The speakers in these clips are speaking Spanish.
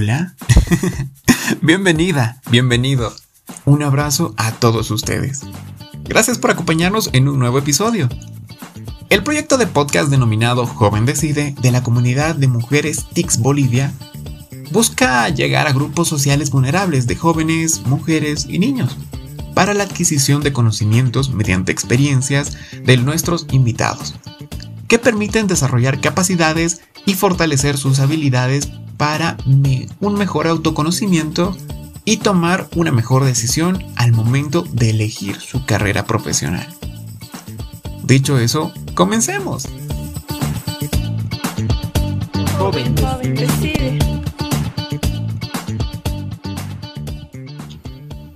Hola. Bienvenida, bienvenido. Un abrazo a todos ustedes. Gracias por acompañarnos en un nuevo episodio. El proyecto de podcast denominado Joven Decide de la comunidad de mujeres TICS Bolivia busca llegar a grupos sociales vulnerables de jóvenes, mujeres y niños para la adquisición de conocimientos mediante experiencias de nuestros invitados, que permiten desarrollar capacidades y fortalecer sus habilidades para un mejor autoconocimiento y tomar una mejor decisión al momento de elegir su carrera profesional. Dicho eso, comencemos. Joven,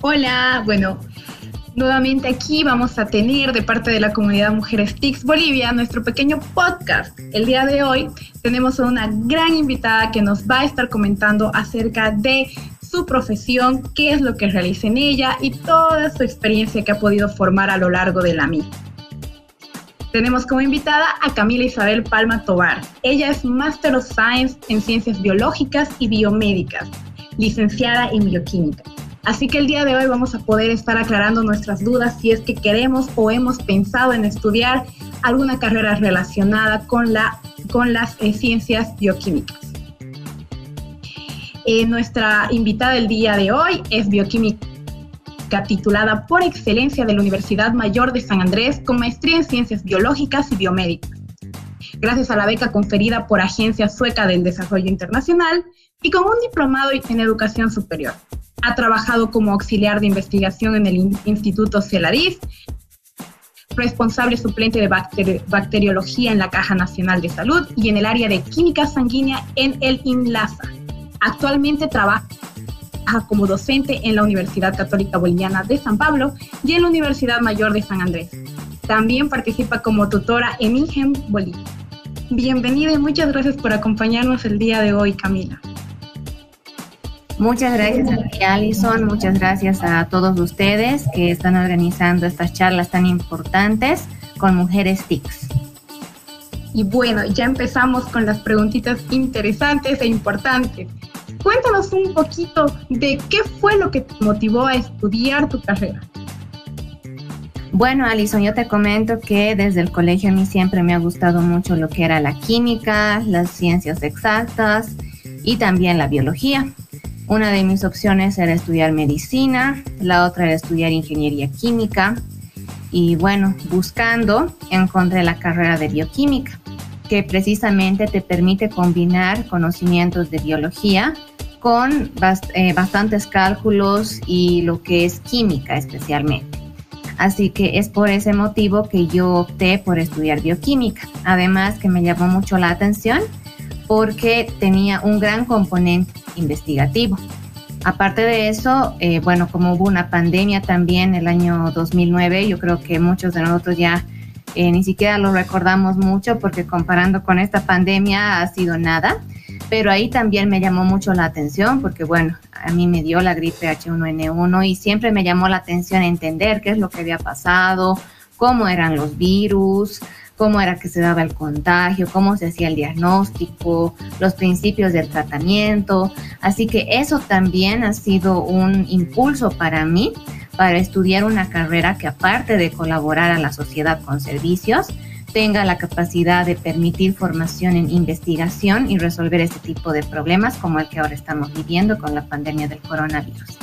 Hola, bueno, nuevamente aquí vamos a tener de parte de la comunidad Mujeres TICS Bolivia nuestro pequeño podcast. El día de hoy tenemos a una gran invitada que nos va a estar comentando acerca de su profesión, qué es lo que realiza en ella y toda su experiencia que ha podido formar a lo largo de la misma. Tenemos como invitada a Camila Isabel Palma Tobar. Ella es Master of Science en Ciencias Biológicas y Biomédicas, licenciada en Bioquímica. Así que el día de hoy vamos a poder estar aclarando nuestras dudas si es que queremos o hemos pensado en estudiar alguna carrera relacionada con, la, con las eh, ciencias bioquímicas. Eh, nuestra invitada del día de hoy es bioquímica titulada por excelencia de la Universidad Mayor de San Andrés con maestría en ciencias biológicas y biomédicas. Gracias a la beca conferida por Agencia Sueca del Desarrollo Internacional y con un diplomado en educación superior. Ha trabajado como auxiliar de investigación en el Instituto CELARIS, responsable suplente de bacteriología en la Caja Nacional de Salud y en el área de química sanguínea en el INLASA. Actualmente trabaja como docente en la Universidad Católica Boliviana de San Pablo y en la Universidad Mayor de San Andrés. También participa como tutora en INGEM Bolivia. Bienvenida y muchas gracias por acompañarnos el día de hoy, Camila. Muchas gracias a Alison. Muchas gracias a todos ustedes que están organizando estas charlas tan importantes con mujeres TICS. Y bueno, ya empezamos con las preguntitas interesantes e importantes. Cuéntanos un poquito de qué fue lo que te motivó a estudiar tu carrera. Bueno, Alison, yo te comento que desde el colegio a mí siempre me ha gustado mucho lo que era la química, las ciencias exactas y también la biología. Una de mis opciones era estudiar medicina, la otra era estudiar ingeniería química y bueno, buscando encontré la carrera de bioquímica, que precisamente te permite combinar conocimientos de biología con eh, bastantes cálculos y lo que es química especialmente. Así que es por ese motivo que yo opté por estudiar bioquímica. Además que me llamó mucho la atención porque tenía un gran componente investigativo. Aparte de eso, eh, bueno, como hubo una pandemia también el año 2009, yo creo que muchos de nosotros ya eh, ni siquiera lo recordamos mucho porque comparando con esta pandemia ha sido nada pero ahí también me llamó mucho la atención porque, bueno, a mí me dio la gripe H1N1 y siempre me llamó la atención entender qué es lo que había pasado, cómo eran los virus, cómo era que se daba el contagio, cómo se hacía el diagnóstico, los principios del tratamiento. Así que eso también ha sido un impulso para mí para estudiar una carrera que aparte de colaborar a la sociedad con servicios, tenga la capacidad de permitir formación en investigación y resolver este tipo de problemas como el que ahora estamos viviendo con la pandemia del coronavirus.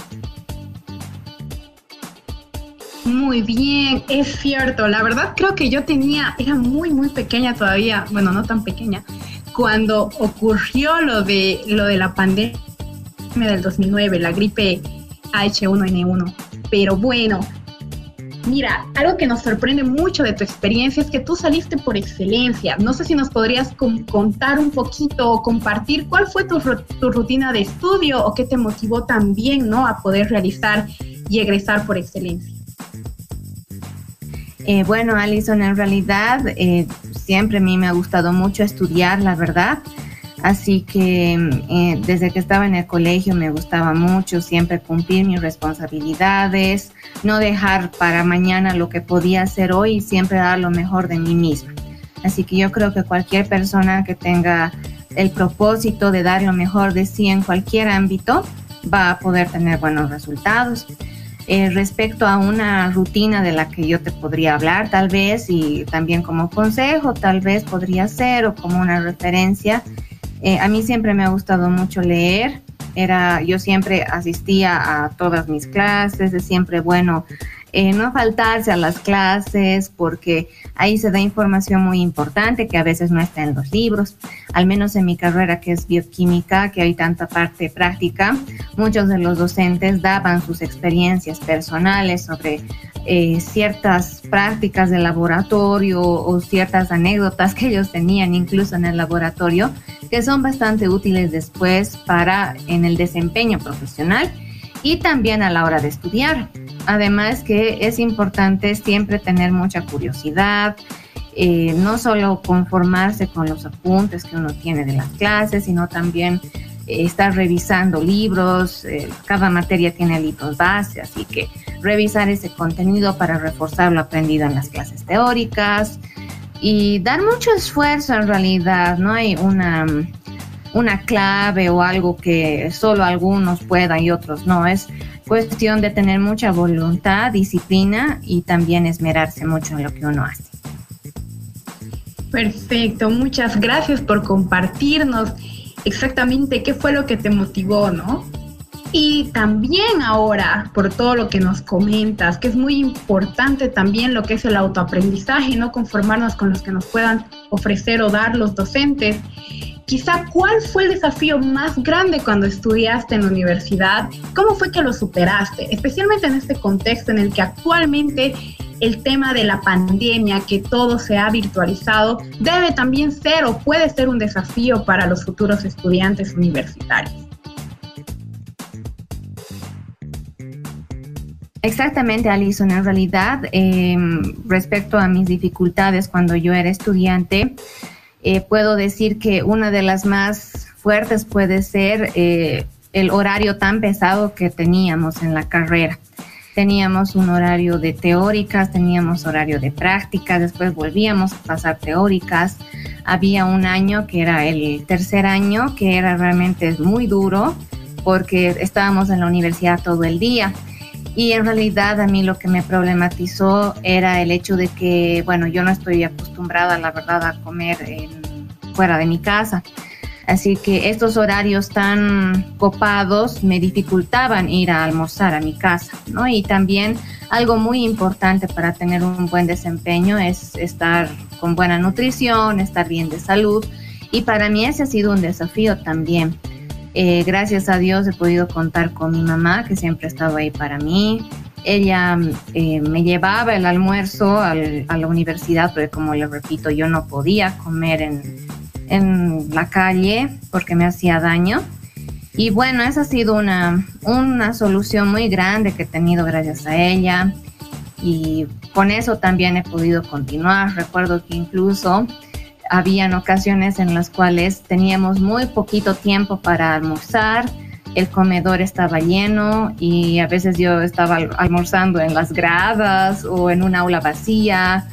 Muy bien, es cierto. La verdad creo que yo tenía, era muy, muy pequeña todavía, bueno, no tan pequeña, cuando ocurrió lo de, lo de la pandemia del 2009, la gripe H1N1. Pero bueno, Mira, algo que nos sorprende mucho de tu experiencia es que tú saliste por excelencia. No sé si nos podrías contar un poquito o compartir cuál fue tu, rutina de estudio o qué te motivó también ¿no? a poder realizar y egresar por excelencia. Eh, bueno, Alison, en realidad eh, siempre a mí me ha gustado mucho estudiar, la verdad. Así que eh, desde que estaba en el colegio me gustaba mucho siempre cumplir mis responsabilidades, no dejar para mañana lo que podía hacer hoy y siempre dar lo mejor de mí misma. Así que yo creo que cualquier persona que tenga el propósito de dar lo mejor de sí en cualquier ámbito, va a poder tener buenos resultados. Eh, respecto a una rutina de la que yo te podría hablar tal vez y también como consejo tal vez podría ser o como una referencia. Eh, a mí siempre me ha gustado mucho leer. Era, yo siempre asistía a todas mis clases, es siempre bueno eh, no faltarse a las clases porque ahí se da información muy importante que a veces no está en los libros. Al menos en mi carrera que es bioquímica, que hay tanta parte práctica, muchos de los docentes daban sus experiencias personales sobre eh, ciertas prácticas de laboratorio o ciertas anécdotas que ellos tenían incluso en el laboratorio que son bastante útiles después para en el desempeño profesional y también a la hora de estudiar. Además que es importante siempre tener mucha curiosidad, eh, no solo conformarse con los apuntes que uno tiene de las clases, sino también eh, estar revisando libros, eh, cada materia tiene libros base, así que revisar ese contenido para reforzar lo aprendido en las clases teóricas y dar mucho esfuerzo en realidad, no hay una una clave o algo que solo algunos puedan y otros no. Es cuestión de tener mucha voluntad, disciplina y también esmerarse mucho en lo que uno hace. Perfecto, muchas gracias por compartirnos exactamente qué fue lo que te motivó, ¿no? Y también ahora, por todo lo que nos comentas, que es muy importante también lo que es el autoaprendizaje, no conformarnos con los que nos puedan ofrecer o dar los docentes quizá cuál fue el desafío más grande cuando estudiaste en la universidad, cómo fue que lo superaste, especialmente en este contexto en el que actualmente el tema de la pandemia, que todo se ha virtualizado, debe también ser o puede ser un desafío para los futuros estudiantes universitarios. Exactamente, Alison. En realidad, em, respecto a mis dificultades cuando yo era estudiante, eh, puedo decir que una de las más fuertes puede ser eh, el horario tan pesado que teníamos en la carrera. Teníamos un horario de teóricas, teníamos horario de prácticas, después volvíamos a pasar teóricas. Había un año que era el tercer año, que era realmente muy duro porque estábamos en la universidad todo el día. Y en realidad a mí lo que me problematizó era el hecho de que, bueno, yo no estoy acostumbrada, la verdad, a comer fuera de mi casa. Así que estos horarios tan copados me dificultaban ir a almorzar a mi casa, ¿no? Y también algo muy importante para tener un buen desempeño es estar con buena nutrición, estar bien de salud. Y para mí ese ha sido un desafío también eh, gracias a Dios he podido contar con mi mamá, que siempre estaba ahí para mí. Ella eh, me llevaba el almuerzo a la universidad, pero como le repito, yo no podía comer en, en la calle porque me hacía daño. Y bueno, esa ha sido una, una solución muy grande que he tenido gracias a ella. Y con eso también he podido continuar. Recuerdo que incluso habían ocasiones en las cuales teníamos muy poquito tiempo para almorzar, el comedor estaba lleno y a veces yo estaba almorzando en las gradas o en un aula vacía,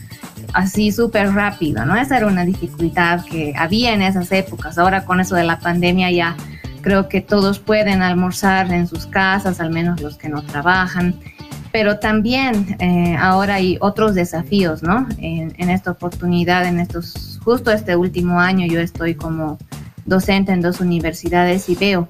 así súper rápido, ¿no? Esa era una dificultad que había en esas épocas. Ahora con eso de la pandemia ya creo que todos pueden almorzar en sus casas, al menos los que no trabajan pero también eh, ahora hay otros desafíos, ¿no? En, en, esta oportunidad, en estos, justo este último año, yo estoy como docente en dos universidades y veo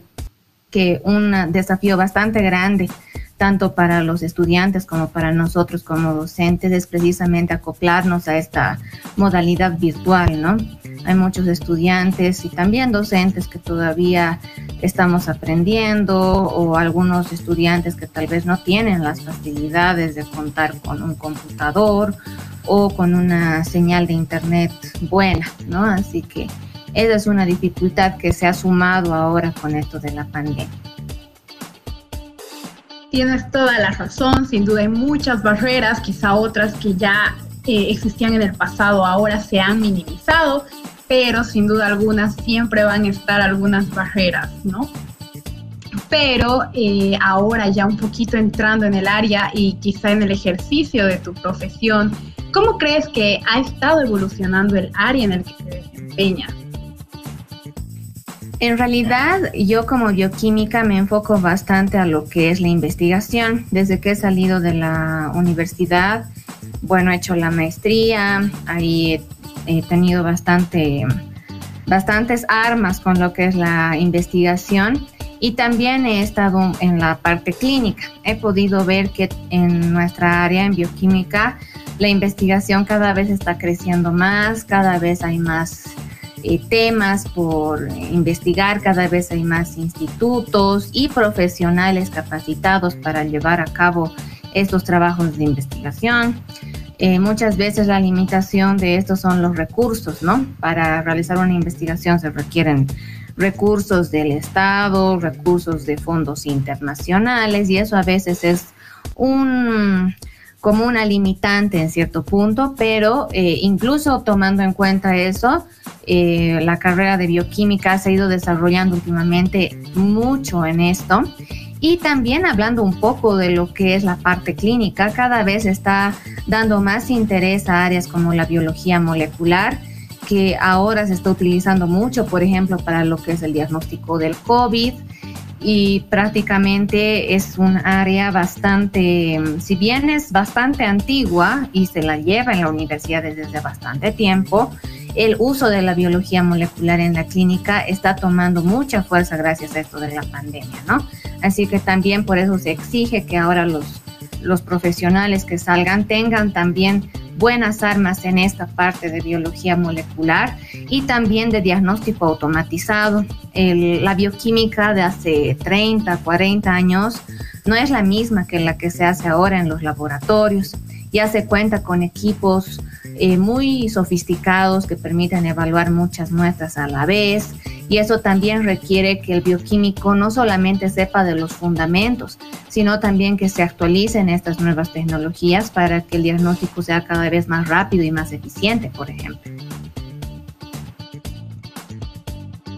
que un desafío bastante grande, tanto para los estudiantes como para nosotros como docentes, es precisamente acoplarnos a esta modalidad virtual, ¿no? Hay muchos estudiantes y también docentes que todavía estamos aprendiendo o algunos estudiantes que tal vez no tienen las facilidades de contar con un computador o con una señal de internet buena, ¿no? Así que esa es una dificultad que se ha sumado ahora con esto de la pandemia. Tienes toda la razón, sin duda hay muchas barreras, quizá otras que ya eh, existían en el pasado ahora se han minimizado pero sin duda alguna siempre van a estar algunas barreras, ¿no? Pero eh, ahora ya un poquito entrando en el área y quizá en el ejercicio de tu profesión, ¿cómo crees que ha estado evolucionando el área en el que te desempeñas? En realidad, yo como bioquímica me enfoco bastante a lo que es la investigación. Desde que he salido de la universidad, bueno, he hecho la maestría, ahí he, tenido bastante, bastantes armas con lo que es la investigación y también he estado en la parte clínica. He podido ver que en nuestra área en bioquímica la investigación cada vez está creciendo más, cada vez hay más eh, temas por investigar, cada vez hay más institutos y profesionales capacitados para llevar a cabo estos trabajos de investigación. Eh, muchas veces la limitación de estos son los recursos, ¿no? Para realizar una investigación se requieren recursos del Estado, recursos de fondos internacionales y eso a veces es un como una limitante en cierto punto, pero eh, incluso tomando en cuenta eso, eh, la carrera de bioquímica se ha ido desarrollando últimamente mucho en esto. Y también hablando un poco de lo que es la parte clínica, cada vez está dando más interés a áreas como la biología molecular, que ahora se está utilizando mucho, por ejemplo, para lo que es el diagnóstico del COVID, y prácticamente es un área bastante, si bien es bastante antigua y se la lleva en la universidad desde bastante tiempo, el uso de la biología molecular en la clínica está tomando mucha fuerza gracias a esto de la pandemia, ¿no? Así que también por eso se exige que ahora los, los profesionales que salgan tengan también buenas armas en esta parte de biología molecular y también de diagnóstico automatizado. la bioquímica de hace 30, 40 años no es la misma que la que se hace ahora en los laboratorios. Ya se cuenta con equipos eh, muy sofisticados que permiten evaluar muchas muestras a la vez y eso también requiere que el bioquímico no solamente sepa de los fundamentos, sino también que se actualicen estas nuevas tecnologías para que el diagnóstico sea cada vez más rápido y más eficiente, por ejemplo.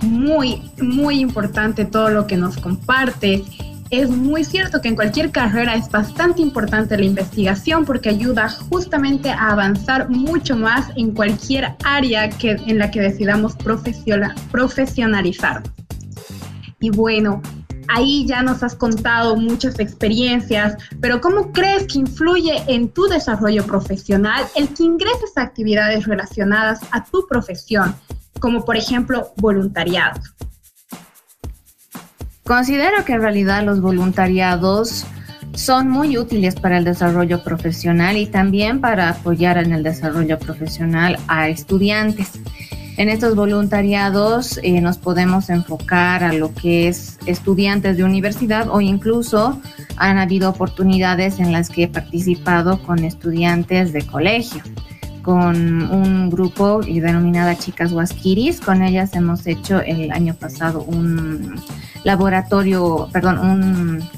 Muy, muy importante todo lo que nos comparte es muy cierto que en cualquier carrera es bastante importante la investigación porque ayuda justamente a avanzar mucho más en cualquier área que, en la que decidamos profesionalizar. Y bueno, ahí ya nos has contado muchas experiencias, pero ¿cómo crees que influye en tu desarrollo profesional el que ingreses a actividades relacionadas a tu profesión, como por ejemplo voluntariado? Considero que en realidad los voluntariados son muy útiles para el desarrollo profesional y también para apoyar en el desarrollo profesional a estudiantes. En estos voluntariados eh, nos podemos enfocar a lo que es estudiantes de universidad o incluso han habido oportunidades en las que he participado con estudiantes de colegio con un grupo denominada Chicas Huasquiris. Con ellas hemos hecho el año pasado un laboratorio, perdón, un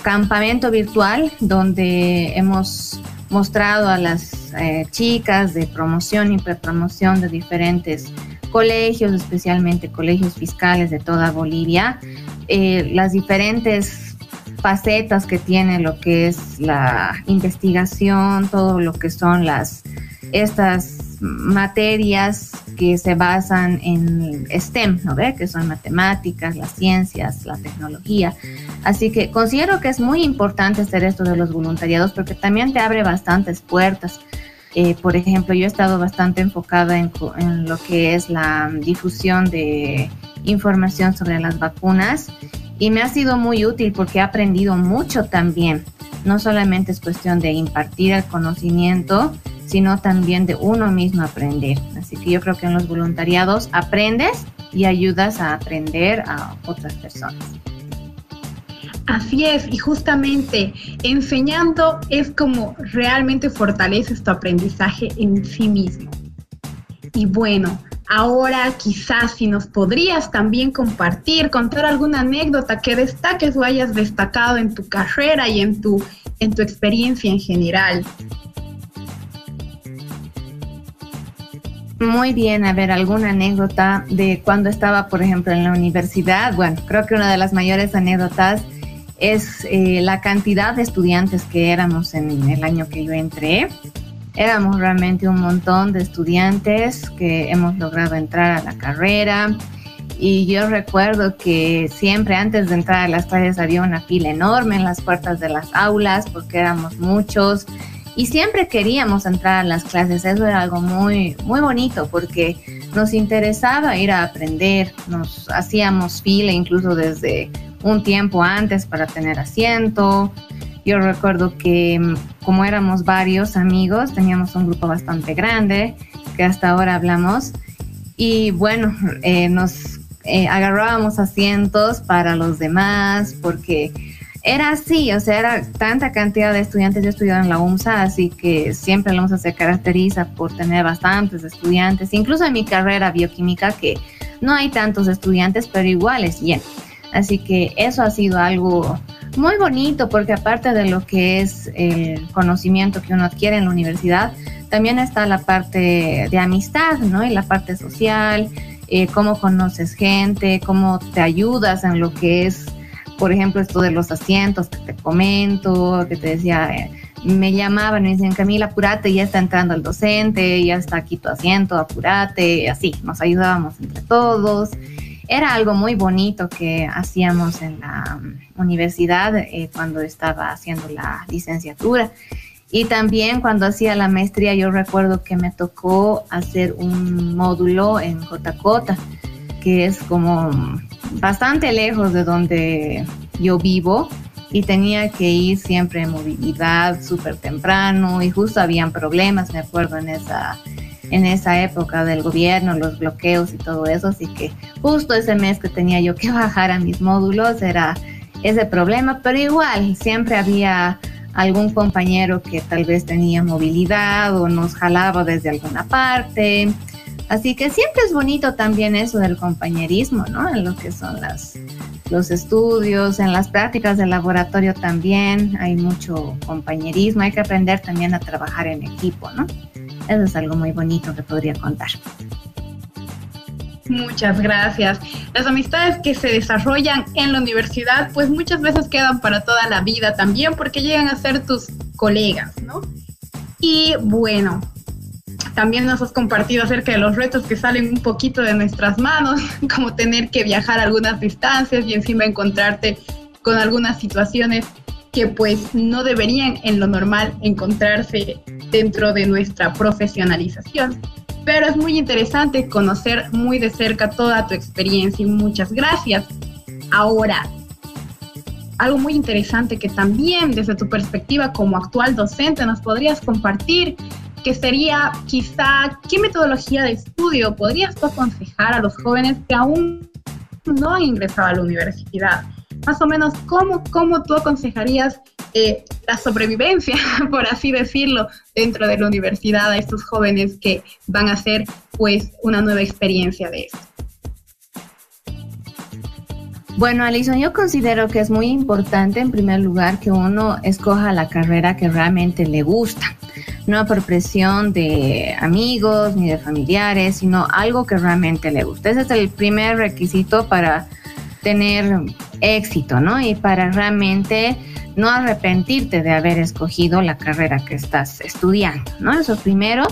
campamento virtual donde hemos mostrado a las eh, chicas de promoción y prepromoción de diferentes colegios, especialmente colegios fiscales de toda Bolivia, eh, las diferentes facetas que tiene lo que es la investigación, todo lo que son las estas materias que se basan en STEM, ¿no ve? Que son matemáticas, las ciencias, la tecnología. Así que considero que es muy importante hacer esto de los voluntariados porque también te abre bastantes puertas. Eh, por ejemplo, yo he estado bastante enfocada en, en lo que es la difusión de información sobre las vacunas y me ha sido muy útil porque he aprendido mucho también. No solamente es cuestión de impartir el conocimiento, sino también de uno mismo aprender. Así que yo creo que en los voluntariados aprendes y ayudas a aprender a otras personas. Así es, y justamente enseñando es como realmente fortaleces tu aprendizaje en sí mismo. Y bueno, ahora quizás si nos podrías también compartir, contar alguna anécdota que destaques o hayas destacado en tu carrera y en tu, en tu experiencia en general. Muy bien, a ver, alguna anécdota de cuando estaba, por ejemplo, en la universidad. Bueno, creo que una de las mayores anécdotas es eh, la cantidad de estudiantes que éramos en el año que yo entré. Éramos realmente un montón de estudiantes que hemos logrado entrar a la carrera Y yo recuerdo que siempre antes de entrar a las clases había una fila enorme en las puertas de las aulas porque éramos muchos y siempre queríamos entrar a las clases. Eso era algo muy, muy bonito porque nos interesaba ir a aprender, nos hacíamos fila incluso desde un tiempo antes para tener asiento. Yo recuerdo que mm, como éramos varios amigos, teníamos un grupo bastante grande que hasta ahora hablamos y bueno, eh, nos eh, agarrábamos asientos para los demás porque era así, o sea, era tanta cantidad de estudiantes. Yo estudiaba en la UMSA, así que siempre la UMSA se caracteriza por tener bastantes estudiantes, incluso en mi carrera bioquímica, que no hay tantos estudiantes, pero igual es bien. Así que eso ha sido algo muy bonito, porque aparte de lo que es el conocimiento que uno adquiere en la universidad, también está la parte de amistad, ¿no? Y la parte social, eh, cómo conoces gente, cómo te ayudas en lo que es por ejemplo, esto de los asientos que te comento, que te decía, eh, me llamaban y me decían, Camila, apúrate, ya está entrando el docente, ya está aquí tu asiento, apúrate, así, nos ayudábamos entre todos. Era algo muy bonito que hacíamos en la mm, universidad eh, cuando estaba haciendo la licenciatura. Y también cuando hacía la maestría, yo recuerdo que me tocó hacer un módulo en Cotacota, que es como bastante lejos de donde yo vivo y tenía que ir siempre en movilidad súper temprano y justo habían problemas, me acuerdo, en esa, en esa época del gobierno, los bloqueos y todo eso, así que justo ese mes que tenía yo que bajar a mis módulos era ese problema, pero igual siempre había algún compañero que tal vez tenía movilidad o nos jalaba desde alguna parte Así que siempre es bonito también eso del compañerismo, ¿no? En lo que son las, los estudios, en las prácticas del laboratorio también hay mucho compañerismo, hay que aprender también a trabajar en equipo, ¿no? Eso es algo muy bonito que podría contar. Muchas gracias. Las amistades que se desarrollan en la universidad, pues muchas veces quedan para toda la vida también porque llegan a ser tus colegas, ¿no? Y bueno, también nos has compartido acerca de los retos que salen un poquito de nuestras manos, como tener que viajar algunas distancias y encima encontrarte con algunas situaciones que pues no deberían en lo normal encontrarse dentro de nuestra profesionalización. Pero es muy interesante conocer muy de cerca toda tu experiencia y muchas gracias. Ahora, algo muy interesante que también desde tu perspectiva como actual docente nos podrías compartir que sería quizá qué metodología de estudio podrías tú aconsejar a los jóvenes que aún no han ingresado a la universidad. Más o menos, ¿cómo, cómo tú aconsejarías eh, la sobrevivencia, por así decirlo, dentro de la universidad a estos jóvenes que van a hacer pues una nueva experiencia de esto? Bueno, Alison, yo considero que es muy importante en primer lugar que uno escoja la carrera que realmente le gusta no por presión de amigos ni de familiares, sino algo que realmente le guste. Ese es el primer requisito para tener éxito, ¿no? Y para realmente no arrepentirte de haber escogido la carrera que estás estudiando, ¿no? Eso primero.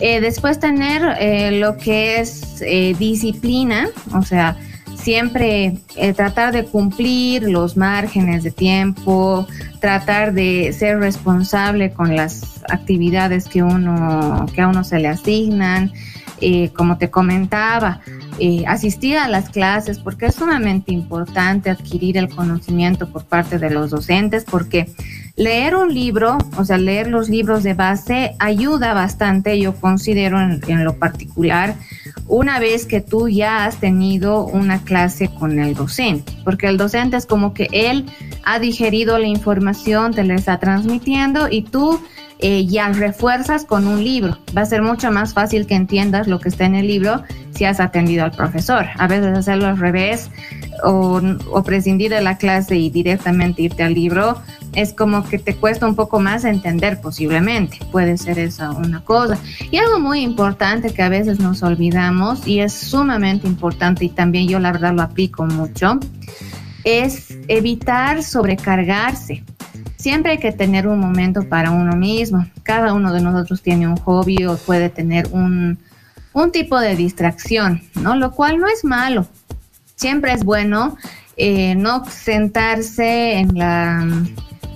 Eh, después tener eh, lo que es eh, disciplina, o sea, siempre tratar de cumplir los márgenes de tiempo, tratar de ser responsable con las actividades que uno que a uno se le asignan, eh, como te comentaba, eh, asistir a las clases porque es sumamente importante adquirir el conocimiento por parte de los docentes porque leer un libro, o sea, leer los libros de base ayuda bastante, yo considero en lo particular, una vez que tú ya has tenido una clase con el docente, porque el docente es como que él ha digerido la información, te la está transmitiendo y tú eh, ya refuerzas con un libro. Va a ser mucho más fácil que entiendas lo que está en el libro si has atendido al profesor. A veces hacerlo al revés o, prescindir de la clase y directamente irte al libro es como que te cuesta un poco más entender posiblemente. Puede ser esa una cosa. Y algo muy importante que a veces nos olvidamos y es sumamente importante y también yo la verdad lo aplico mucho es evitar sobrecargarse. Siempre hay que tener un momento para uno mismo. Cada uno de nosotros tiene un hobby o puede tener un, tipo de distracción, ¿no? Lo cual no es malo, siempre es bueno eh, no sentarse en la,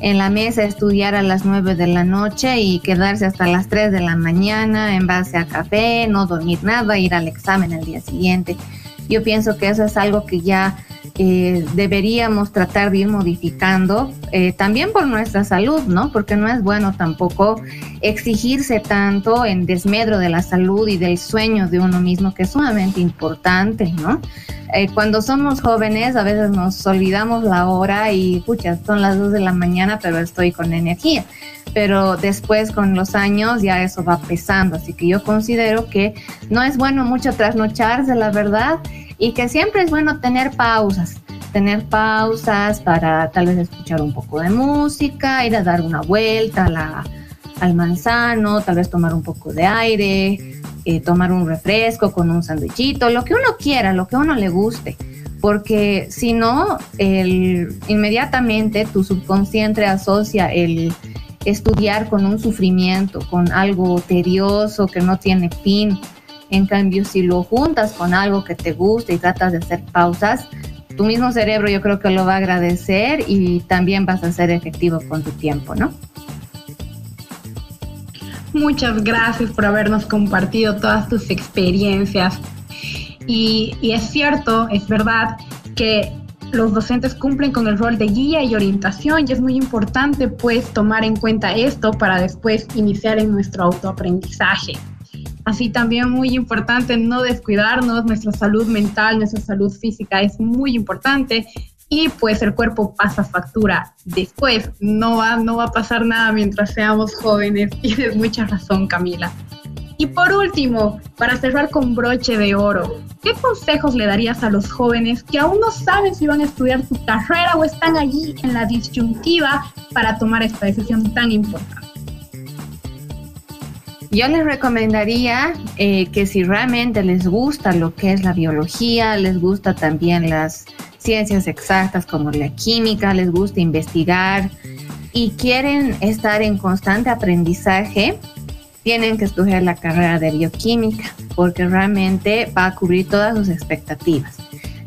en la mesa estudiar a las 9 de la noche y quedarse hasta las 3 de la mañana en base a café, no dormir nada, ir al examen el día siguiente. Yo pienso que eso es algo que ya eh, deberíamos tratar de ir modificando, eh, también por nuestra salud, ¿no? Porque no es bueno tampoco exigirse tanto en desmedro de la salud y del sueño de uno mismo, que es sumamente importante, ¿no? Eh, cuando somos jóvenes a veces nos olvidamos la hora y, pucha, son las 2 de la mañana, pero estoy con energía. Pero después con los años ya eso va pesando, así que yo considero que no es bueno mucho trasnocharse, la verdad, y que siempre es bueno tener pausas, tener pausas para tal vez escuchar un poco de música, ir a dar una vuelta al manzano, tal vez tomar un poco de aire, eh, tomar un refresco con un sandwichito, lo que uno quiera, lo que uno le guste. Porque si no, inmediatamente tu subconsciente asocia el estudiar con un sufrimiento, con algo tedioso que no tiene fin. En cambio, si lo juntas con algo que te gusta y tratas de hacer pausas, tu mismo cerebro yo creo que lo va a agradecer y también vas a ser efectivo con tu tiempo, ¿no? Muchas gracias por habernos compartido todas tus experiencias. Y, es cierto, es verdad que los docentes cumplen con el rol de guía y orientación y es muy importante pues tomar en cuenta esto para después iniciar en nuestro autoaprendizaje. Así también muy importante no descuidarnos, nuestra salud mental, nuestra salud física es muy importante y pues el cuerpo pasa factura después. No va, no va a pasar nada mientras seamos jóvenes. Tienes mucha razón, Camila. Y por último, para cerrar con broche de oro, ¿qué consejos le darías a los jóvenes que aún no saben si van a estudiar su carrera o están allí en la disyuntiva para tomar esta decisión tan importante? Yo les recomendaría eh, que si realmente les gusta lo que es la biología, les gusta también las ciencias exactas como la química, les gusta investigar y quieren estar en constante aprendizaje, tienen que escoger la carrera de bioquímica porque realmente va a cubrir todas sus expectativas.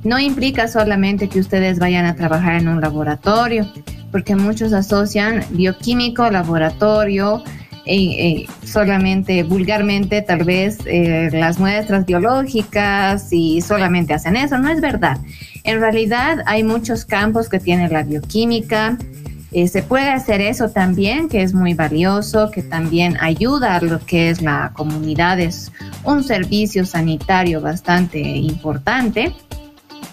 No implica solamente que ustedes vayan a trabajar en un laboratorio, porque muchos asocian bioquímico, laboratorio, e, solamente vulgarmente tal vez eh, las muestras biológicas y solamente hacen eso. No es verdad. En realidad hay muchos campos que tiene la bioquímica. Eh, se puede hacer eso también, que es muy valioso, que también ayuda a lo que es la comunidad. Es un servicio sanitario bastante importante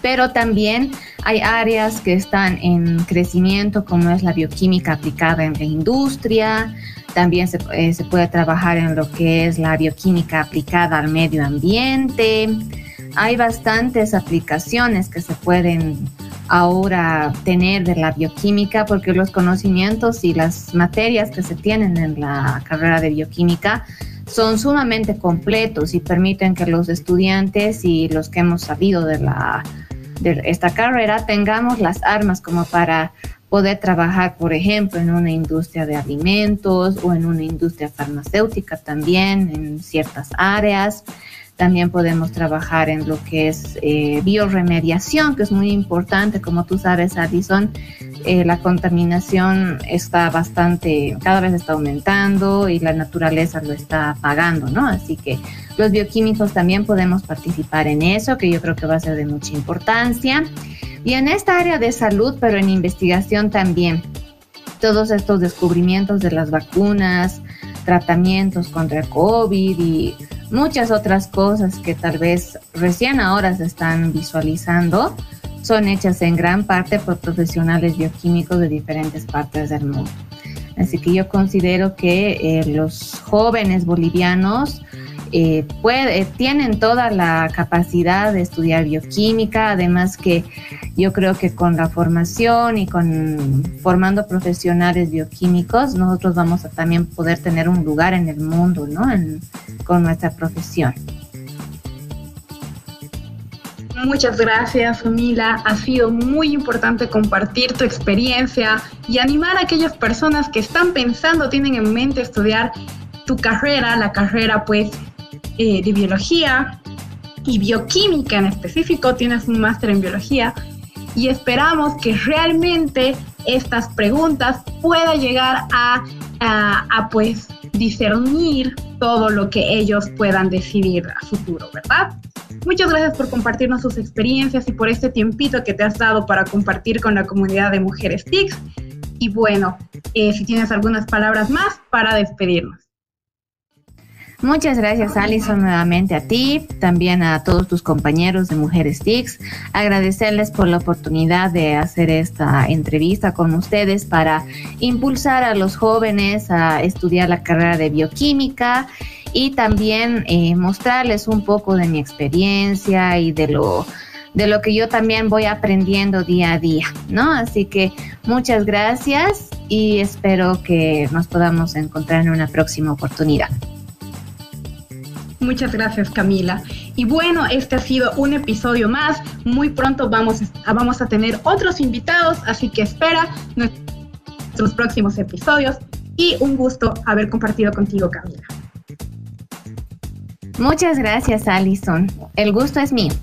pero también hay áreas que están en crecimiento, como es la bioquímica aplicada en la industria, también se, eh, se, puede trabajar en lo que es la bioquímica aplicada al medio ambiente, hay bastantes aplicaciones que se pueden ahora tener de la bioquímica porque los conocimientos y las materias que se tienen en la carrera de bioquímica son sumamente completos y permiten que los estudiantes y los que hemos salido de, la, de esta carrera tengamos las armas como para poder trabajar, por ejemplo, en una industria de alimentos o en una industria farmacéutica también, en ciertas áreas. También podemos trabajar en lo que es eh, bioremediación, que es muy importante. Como tú sabes, Addison, eh, la contaminación está bastante, cada vez está aumentando y la naturaleza lo está pagando, ¿no? Así que los bioquímicos también podemos participar en eso, que yo creo que va a ser de mucha importancia. Y en esta área de salud, pero en investigación también, todos estos descubrimientos de las vacunas, tratamientos contra COVID y muchas otras cosas que tal vez recién ahora se están visualizando son hechas en gran parte por profesionales bioquímicos de diferentes partes del mundo. Así que yo considero que eh, los jóvenes bolivianos eh, tienen toda la capacidad de estudiar bioquímica, además que yo creo que con la formación y con formando profesionales bioquímicos, nosotros vamos a también poder tener un lugar en el mundo, ¿no? con nuestra profesión. Muchas gracias, Mila. Ha sido muy importante compartir tu experiencia y animar a aquellas personas que están pensando, tienen en mente estudiar tu carrera, la carrera pues eh, de biología. y bioquímica en específico, tienes un máster en biología y esperamos que realmente estas preguntas puedan llegar a, a, pues discernir todo lo que ellos puedan decidir a futuro, ¿verdad? Muchas gracias por compartirnos sus experiencias y por este tiempito que te has dado para compartir con la comunidad de mujeres TICS. Y bueno, eh, si tienes algunas palabras más para despedirnos. Muchas gracias Alison nuevamente a ti, también a todos tus compañeros de Mujeres TICS. Agradecerles por la oportunidad de hacer esta entrevista con ustedes para impulsar a los jóvenes a estudiar la carrera de bioquímica y también eh, mostrarles un poco de mi experiencia y de lo de lo que yo también voy aprendiendo día a día, ¿no? Así que muchas gracias y espero que nos podamos encontrar en una próxima oportunidad. Muchas gracias Camila. Y bueno, este ha sido un episodio más. Muy pronto vamos a, vamos a tener otros invitados, así que espera nuestros próximos episodios. Y un gusto haber compartido contigo Camila. Muchas gracias Alison. El gusto es mío.